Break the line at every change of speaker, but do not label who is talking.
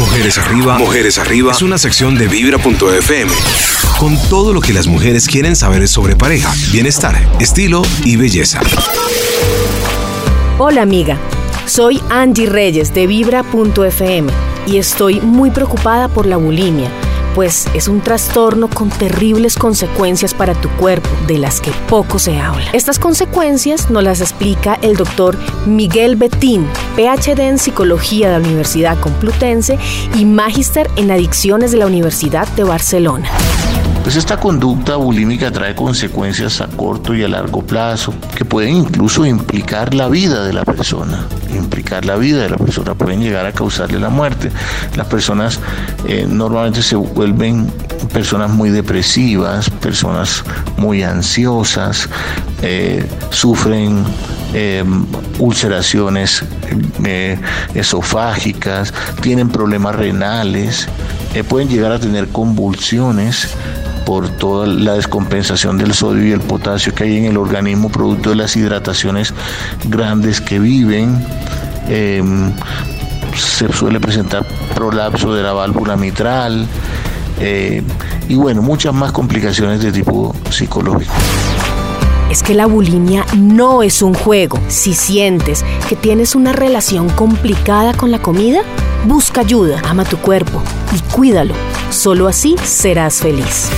Mujeres Arriba, Mujeres Arriba. Es una sección de Vibra.fm con todo lo que las mujeres quieren saber sobre pareja, bienestar, estilo y belleza.
Hola amiga, soy Angie Reyes de Vibra.fm y estoy muy preocupada por la bulimia pues es un trastorno con terribles consecuencias para tu cuerpo, de las que poco se habla. Estas consecuencias nos las explica el doctor Miguel Betín, PhD en Psicología de la Universidad Complutense y Magíster en Adicciones de la Universidad de Barcelona.
Pues esta conducta bulímica trae consecuencias a corto y a largo plazo que pueden incluso implicar la vida de la persona, implicar la vida de la persona, pueden llegar a causarle la muerte. Las personas eh, normalmente se vuelven personas muy depresivas, personas muy ansiosas, eh, sufren eh, ulceraciones esofágicas, tienen problemas renales, pueden llegar a tener convulsiones por toda la descompensación del sodio y el potasio que hay en el organismo producto de las hidrataciones grandes que viven. Em, se suele presentar prolapso de la válvula mitral eh, y bueno, muchas más complicaciones de tipo psicológico.
Es que la bulimia no es un juego. Si sientes que tienes una relación complicada con la comida, busca ayuda, ama tu cuerpo y cuídalo. Solo así serás feliz.